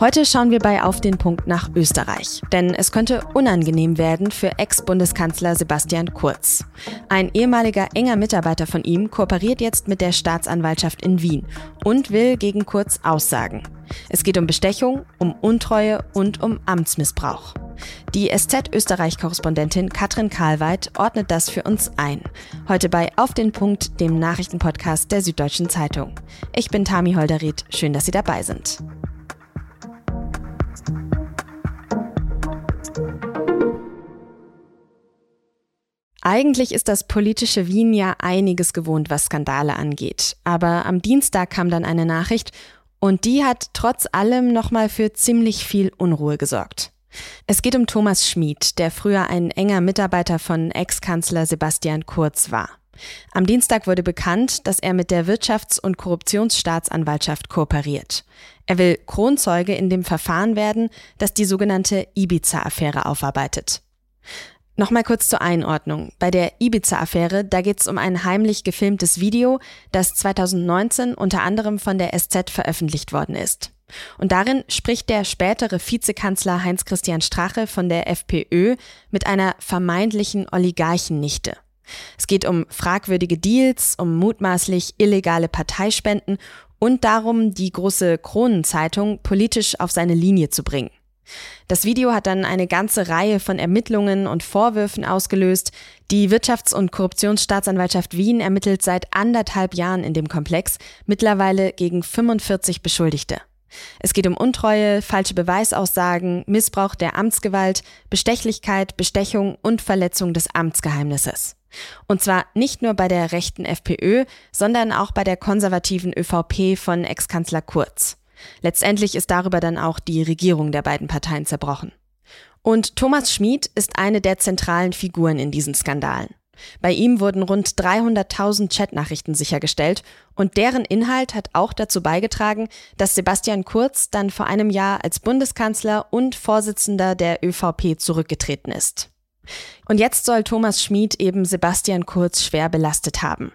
Heute schauen wir bei Auf den Punkt nach Österreich. Denn es könnte unangenehm werden für Ex-Bundeskanzler Sebastian Kurz. Ein ehemaliger enger Mitarbeiter von ihm kooperiert jetzt mit der Staatsanwaltschaft in Wien und will gegen Kurz aussagen. Es geht um Bestechung, um Untreue und um Amtsmissbrauch. Die SZ-Österreich-Korrespondentin Katrin Karlweit ordnet das für uns ein. Heute bei Auf den Punkt, dem Nachrichtenpodcast der Süddeutschen Zeitung. Ich bin Tami Holderried. Schön, dass Sie dabei sind. Eigentlich ist das politische Wien ja einiges gewohnt, was Skandale angeht. Aber am Dienstag kam dann eine Nachricht und die hat trotz allem nochmal für ziemlich viel Unruhe gesorgt. Es geht um Thomas Schmid, der früher ein enger Mitarbeiter von Ex-Kanzler Sebastian Kurz war. Am Dienstag wurde bekannt, dass er mit der Wirtschafts- und Korruptionsstaatsanwaltschaft kooperiert. Er will Kronzeuge in dem Verfahren werden, das die sogenannte Ibiza-Affäre aufarbeitet. Nochmal kurz zur Einordnung. Bei der Ibiza-Affäre, da geht es um ein heimlich gefilmtes Video, das 2019 unter anderem von der SZ veröffentlicht worden ist. Und darin spricht der spätere Vizekanzler Heinz-Christian Strache von der FPÖ mit einer vermeintlichen Oligarchennichte. Es geht um fragwürdige Deals, um mutmaßlich illegale Parteispenden und darum, die große Kronenzeitung politisch auf seine Linie zu bringen. Das Video hat dann eine ganze Reihe von Ermittlungen und Vorwürfen ausgelöst. Die Wirtschafts- und Korruptionsstaatsanwaltschaft Wien ermittelt seit anderthalb Jahren in dem Komplex, mittlerweile gegen 45 Beschuldigte. Es geht um Untreue, falsche Beweisaussagen, Missbrauch der Amtsgewalt, Bestechlichkeit, Bestechung und Verletzung des Amtsgeheimnisses. Und zwar nicht nur bei der rechten FPÖ, sondern auch bei der konservativen ÖVP von Ex-Kanzler Kurz. Letztendlich ist darüber dann auch die Regierung der beiden Parteien zerbrochen. Und Thomas Schmid ist eine der zentralen Figuren in diesen Skandalen. Bei ihm wurden rund 300.000 Chatnachrichten sichergestellt und deren Inhalt hat auch dazu beigetragen, dass Sebastian Kurz dann vor einem Jahr als Bundeskanzler und Vorsitzender der ÖVP zurückgetreten ist. Und jetzt soll Thomas Schmid eben Sebastian Kurz schwer belastet haben.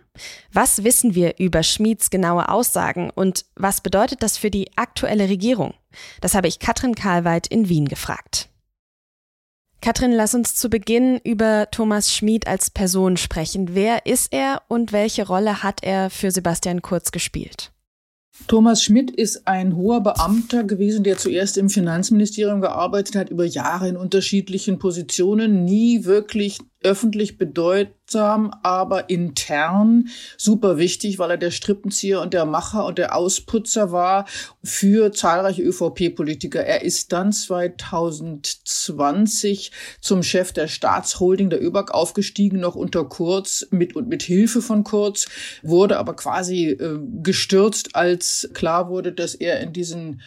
Was wissen wir über Schmieds genaue Aussagen und was bedeutet das für die aktuelle Regierung? Das habe ich Katrin Karlweit in Wien gefragt. Katrin, lass uns zu Beginn über Thomas Schmid als Person sprechen. Wer ist er und welche Rolle hat er für Sebastian Kurz gespielt? Thomas Schmidt ist ein hoher Beamter gewesen, der zuerst im Finanzministerium gearbeitet hat, über Jahre in unterschiedlichen Positionen, nie wirklich öffentlich bedeutsam, aber intern super wichtig, weil er der Strippenzieher und der Macher und der Ausputzer war für zahlreiche ÖVP-Politiker. Er ist dann 2020 zum Chef der Staatsholding der ÖBAG aufgestiegen, noch unter Kurz, mit und mit Hilfe von Kurz, wurde aber quasi äh, gestürzt, als klar wurde, dass er in diesen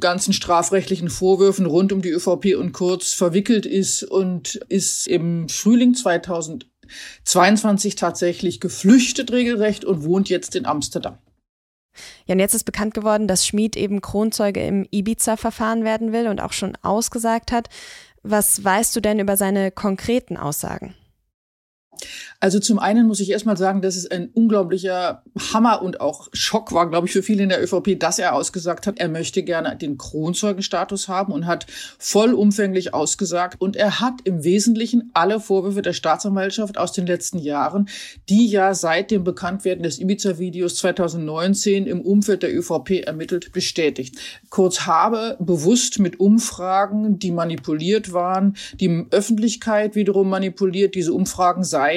ganzen strafrechtlichen Vorwürfen rund um die ÖVP und Kurz verwickelt ist und ist im Frühling 2022 tatsächlich geflüchtet regelrecht und wohnt jetzt in Amsterdam. Ja, und jetzt ist bekannt geworden, dass Schmid eben Kronzeuge im Ibiza-Verfahren werden will und auch schon ausgesagt hat. Was weißt du denn über seine konkreten Aussagen? Also zum einen muss ich erstmal sagen, dass es ein unglaublicher Hammer und auch Schock war, glaube ich, für viele in der ÖVP, dass er ausgesagt hat, er möchte gerne den Kronzeugenstatus haben und hat vollumfänglich ausgesagt. Und er hat im Wesentlichen alle Vorwürfe der Staatsanwaltschaft aus den letzten Jahren, die ja seit dem Bekanntwerden des Ibiza-Videos 2019 im Umfeld der ÖVP ermittelt, bestätigt. Kurz habe bewusst mit Umfragen, die manipuliert waren, die Öffentlichkeit wiederum manipuliert, diese Umfragen seien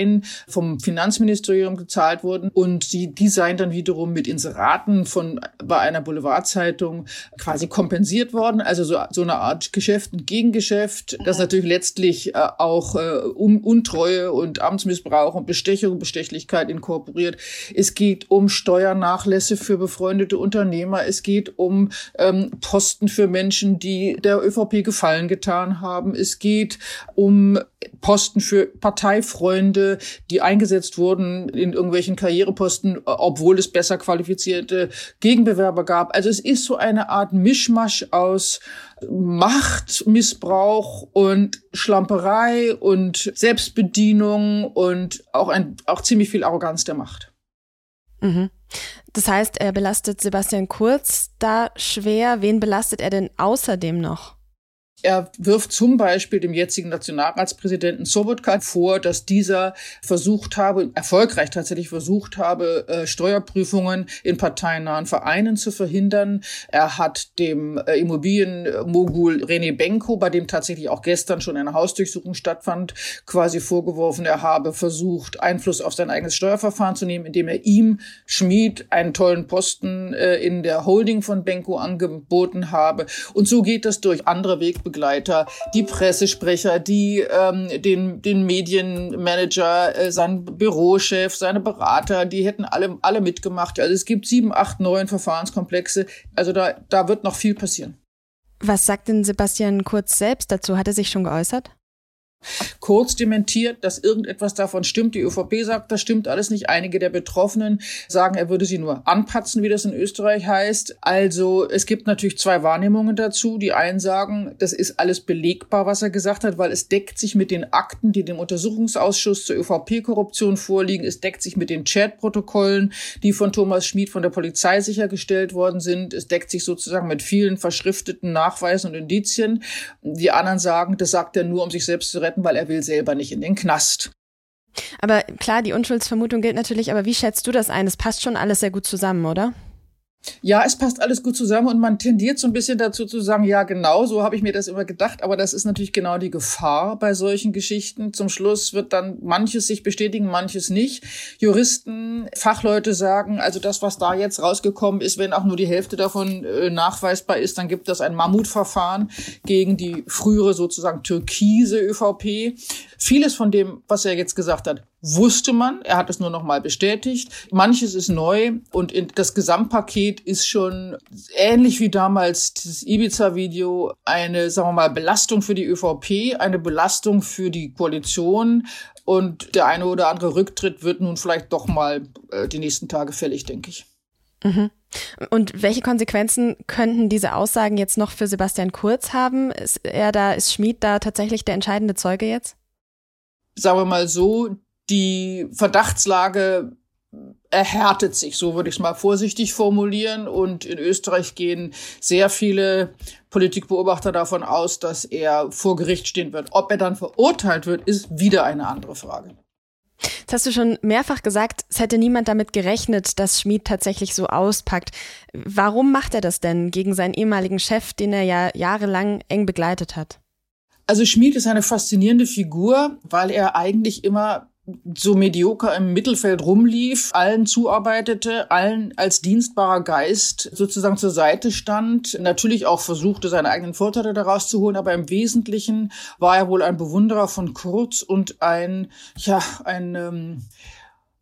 vom Finanzministerium gezahlt wurden und die, die seien dann wiederum mit Inseraten von bei einer Boulevardzeitung quasi kompensiert worden. Also so, so eine Art Geschäft und Gegengeschäft, das natürlich letztlich äh, auch äh, um Untreue und Amtsmissbrauch und Bestechung, Bestechlichkeit inkorporiert. Es geht um Steuernachlässe für befreundete Unternehmer. Es geht um ähm, Posten für Menschen, die der ÖVP Gefallen getan haben. Es geht um Posten für Parteifreunde, die eingesetzt wurden in irgendwelchen Karriereposten, obwohl es besser qualifizierte Gegenbewerber gab. Also es ist so eine Art Mischmasch aus Machtmissbrauch und Schlamperei und Selbstbedienung und auch ein, auch ziemlich viel Arroganz der Macht. Mhm. Das heißt, er belastet Sebastian Kurz da schwer. Wen belastet er denn außerdem noch? Er wirft zum Beispiel dem jetzigen Nationalratspräsidenten Sobotka vor, dass dieser versucht habe, erfolgreich tatsächlich versucht habe, äh, Steuerprüfungen in parteinahen Vereinen zu verhindern. Er hat dem äh, Immobilienmogul René Benko, bei dem tatsächlich auch gestern schon eine Hausdurchsuchung stattfand, quasi vorgeworfen, er habe versucht, Einfluss auf sein eigenes Steuerverfahren zu nehmen, indem er ihm Schmid einen tollen Posten äh, in der Holding von Benko angeboten habe. Und so geht das durch andere Wege Wegbegleiter, die Pressesprecher, die ähm, den, den Medienmanager, äh, sein Bürochef, seine Berater, die hätten alle, alle mitgemacht. Also es gibt sieben, acht, neun Verfahrenskomplexe. Also da, da wird noch viel passieren. Was sagt denn Sebastian Kurz selbst dazu? Hat er sich schon geäußert? Kurz dementiert, dass irgendetwas davon stimmt. Die ÖVP sagt, das stimmt alles nicht. Einige der Betroffenen sagen, er würde sie nur anpatzen, wie das in Österreich heißt. Also es gibt natürlich zwei Wahrnehmungen dazu. Die einen sagen, das ist alles belegbar, was er gesagt hat, weil es deckt sich mit den Akten, die dem Untersuchungsausschuss zur ÖVP-Korruption vorliegen. Es deckt sich mit den Chatprotokollen, die von Thomas Schmid von der Polizei sichergestellt worden sind. Es deckt sich sozusagen mit vielen verschrifteten Nachweisen und Indizien. Die anderen sagen, das sagt er nur, um sich selbst zu retten retten, weil er will selber nicht in den Knast. Aber klar, die Unschuldsvermutung gilt natürlich, aber wie schätzt du das ein? Es passt schon alles sehr gut zusammen, oder? Ja, es passt alles gut zusammen und man tendiert so ein bisschen dazu zu sagen, ja, genau, so habe ich mir das immer gedacht, aber das ist natürlich genau die Gefahr bei solchen Geschichten. Zum Schluss wird dann manches sich bestätigen, manches nicht. Juristen, Fachleute sagen, also das, was da jetzt rausgekommen ist, wenn auch nur die Hälfte davon äh, nachweisbar ist, dann gibt es ein Mammutverfahren gegen die frühere sozusagen türkise ÖVP. Vieles von dem, was er jetzt gesagt hat, wusste man. Er hat es nur noch mal bestätigt. Manches ist neu und das Gesamtpaket ist schon ähnlich wie damals das Ibiza-Video eine, sagen wir mal, Belastung für die ÖVP, eine Belastung für die Koalition und der eine oder andere Rücktritt wird nun vielleicht doch mal äh, die nächsten Tage fällig, denke ich. Mhm. Und welche Konsequenzen könnten diese Aussagen jetzt noch für Sebastian Kurz haben? Ist er da, ist Schmid da tatsächlich der entscheidende Zeuge jetzt? Sagen wir mal so, die Verdachtslage erhärtet sich, so würde ich es mal vorsichtig formulieren. Und in Österreich gehen sehr viele Politikbeobachter davon aus, dass er vor Gericht stehen wird. Ob er dann verurteilt wird, ist wieder eine andere Frage. Jetzt hast du schon mehrfach gesagt, es hätte niemand damit gerechnet, dass Schmid tatsächlich so auspackt. Warum macht er das denn gegen seinen ehemaligen Chef, den er ja jahrelang eng begleitet hat? Also Schmid ist eine faszinierende Figur, weil er eigentlich immer so medioker im Mittelfeld rumlief, allen zuarbeitete, allen als dienstbarer Geist sozusagen zur Seite stand, natürlich auch versuchte, seine eigenen Vorteile daraus zu holen, aber im Wesentlichen war er wohl ein Bewunderer von Kurz und ein, ja, ein, ähm,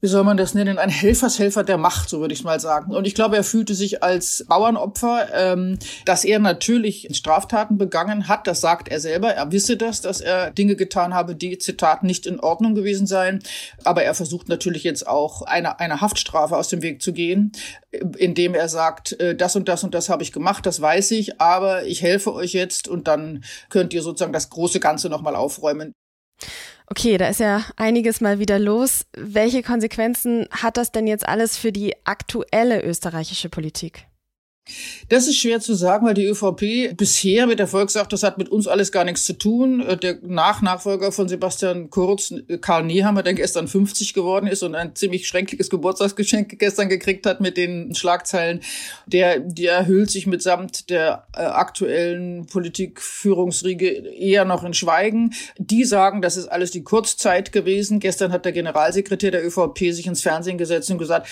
wie soll man das nennen, ein Helfershelfer der Macht, so würde ich mal sagen. Und ich glaube, er fühlte sich als Bauernopfer, ähm, dass er natürlich Straftaten begangen hat. Das sagt er selber. Er wisse das, dass er Dinge getan habe, die, Zitat, nicht in Ordnung gewesen seien. Aber er versucht natürlich jetzt auch eine, eine Haftstrafe aus dem Weg zu gehen, indem er sagt, äh, das und das und das habe ich gemacht, das weiß ich, aber ich helfe euch jetzt und dann könnt ihr sozusagen das große Ganze nochmal aufräumen. Okay, da ist ja einiges mal wieder los. Welche Konsequenzen hat das denn jetzt alles für die aktuelle österreichische Politik? Das ist schwer zu sagen, weil die ÖVP bisher mit Erfolg sagt, das hat mit uns alles gar nichts zu tun. Äh, der Nachnachfolger von Sebastian Kurz, äh, Karl Nehammer, der gestern 50 geworden ist und ein ziemlich schreckliches Geburtstagsgeschenk gestern gekriegt hat mit den Schlagzeilen, der, der hüllt sich mitsamt der äh, aktuellen Politikführungsriege eher noch in Schweigen. Die sagen, das ist alles die Kurzzeit gewesen. Gestern hat der Generalsekretär der ÖVP sich ins Fernsehen gesetzt und gesagt,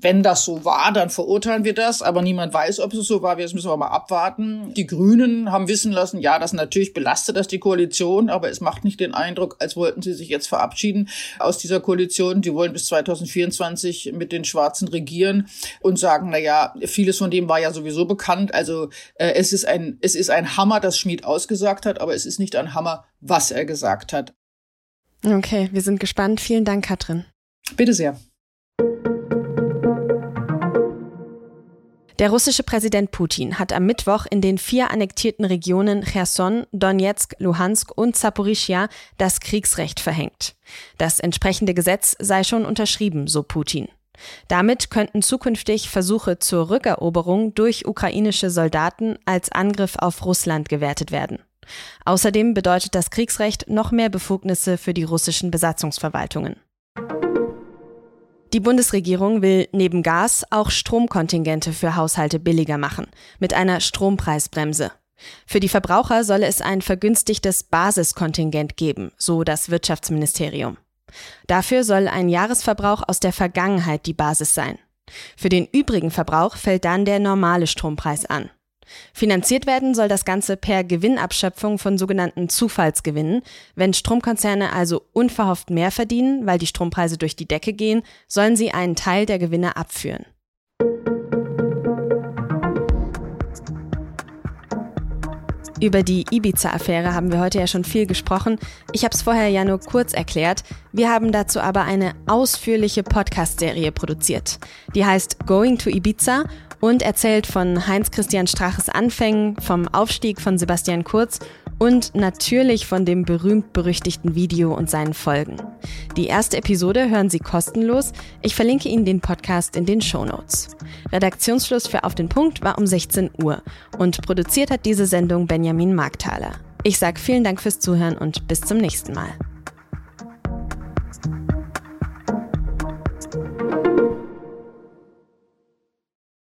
wenn das so war, dann verurteilen wir das, aber niemand weiß, weiß, ob es so war. Jetzt müssen wir mal abwarten. Die Grünen haben wissen lassen, ja, das natürlich belastet das die Koalition, aber es macht nicht den Eindruck, als wollten sie sich jetzt verabschieden aus dieser Koalition. Die wollen bis 2024 mit den Schwarzen regieren und sagen, na ja, vieles von dem war ja sowieso bekannt. Also äh, es ist ein es ist ein Hammer, das Schmied ausgesagt hat, aber es ist nicht ein Hammer, was er gesagt hat. Okay, wir sind gespannt. Vielen Dank, Katrin. Bitte sehr. Der russische Präsident Putin hat am Mittwoch in den vier annektierten Regionen Cherson, Donetsk, Luhansk und Zaporischia das Kriegsrecht verhängt. Das entsprechende Gesetz sei schon unterschrieben, so Putin. Damit könnten zukünftig Versuche zur Rückeroberung durch ukrainische Soldaten als Angriff auf Russland gewertet werden. Außerdem bedeutet das Kriegsrecht noch mehr Befugnisse für die russischen Besatzungsverwaltungen. Die Bundesregierung will neben Gas auch Stromkontingente für Haushalte billiger machen, mit einer Strompreisbremse. Für die Verbraucher solle es ein vergünstigtes Basiskontingent geben, so das Wirtschaftsministerium. Dafür soll ein Jahresverbrauch aus der Vergangenheit die Basis sein. Für den übrigen Verbrauch fällt dann der normale Strompreis an. Finanziert werden soll das Ganze per Gewinnabschöpfung von sogenannten Zufallsgewinnen. Wenn Stromkonzerne also unverhofft mehr verdienen, weil die Strompreise durch die Decke gehen, sollen sie einen Teil der Gewinne abführen. Über die Ibiza-Affäre haben wir heute ja schon viel gesprochen. Ich habe es vorher ja nur kurz erklärt. Wir haben dazu aber eine ausführliche Podcast-Serie produziert. Die heißt Going to Ibiza und erzählt von Heinz-Christian Straches Anfängen, vom Aufstieg von Sebastian Kurz und natürlich von dem berühmt-berüchtigten Video und seinen Folgen. Die erste Episode hören Sie kostenlos. Ich verlinke Ihnen den Podcast in den Show Notes. Redaktionsschluss für Auf den Punkt war um 16 Uhr und produziert hat diese Sendung Benjamin Markthaler. Ich sage vielen Dank fürs Zuhören und bis zum nächsten Mal.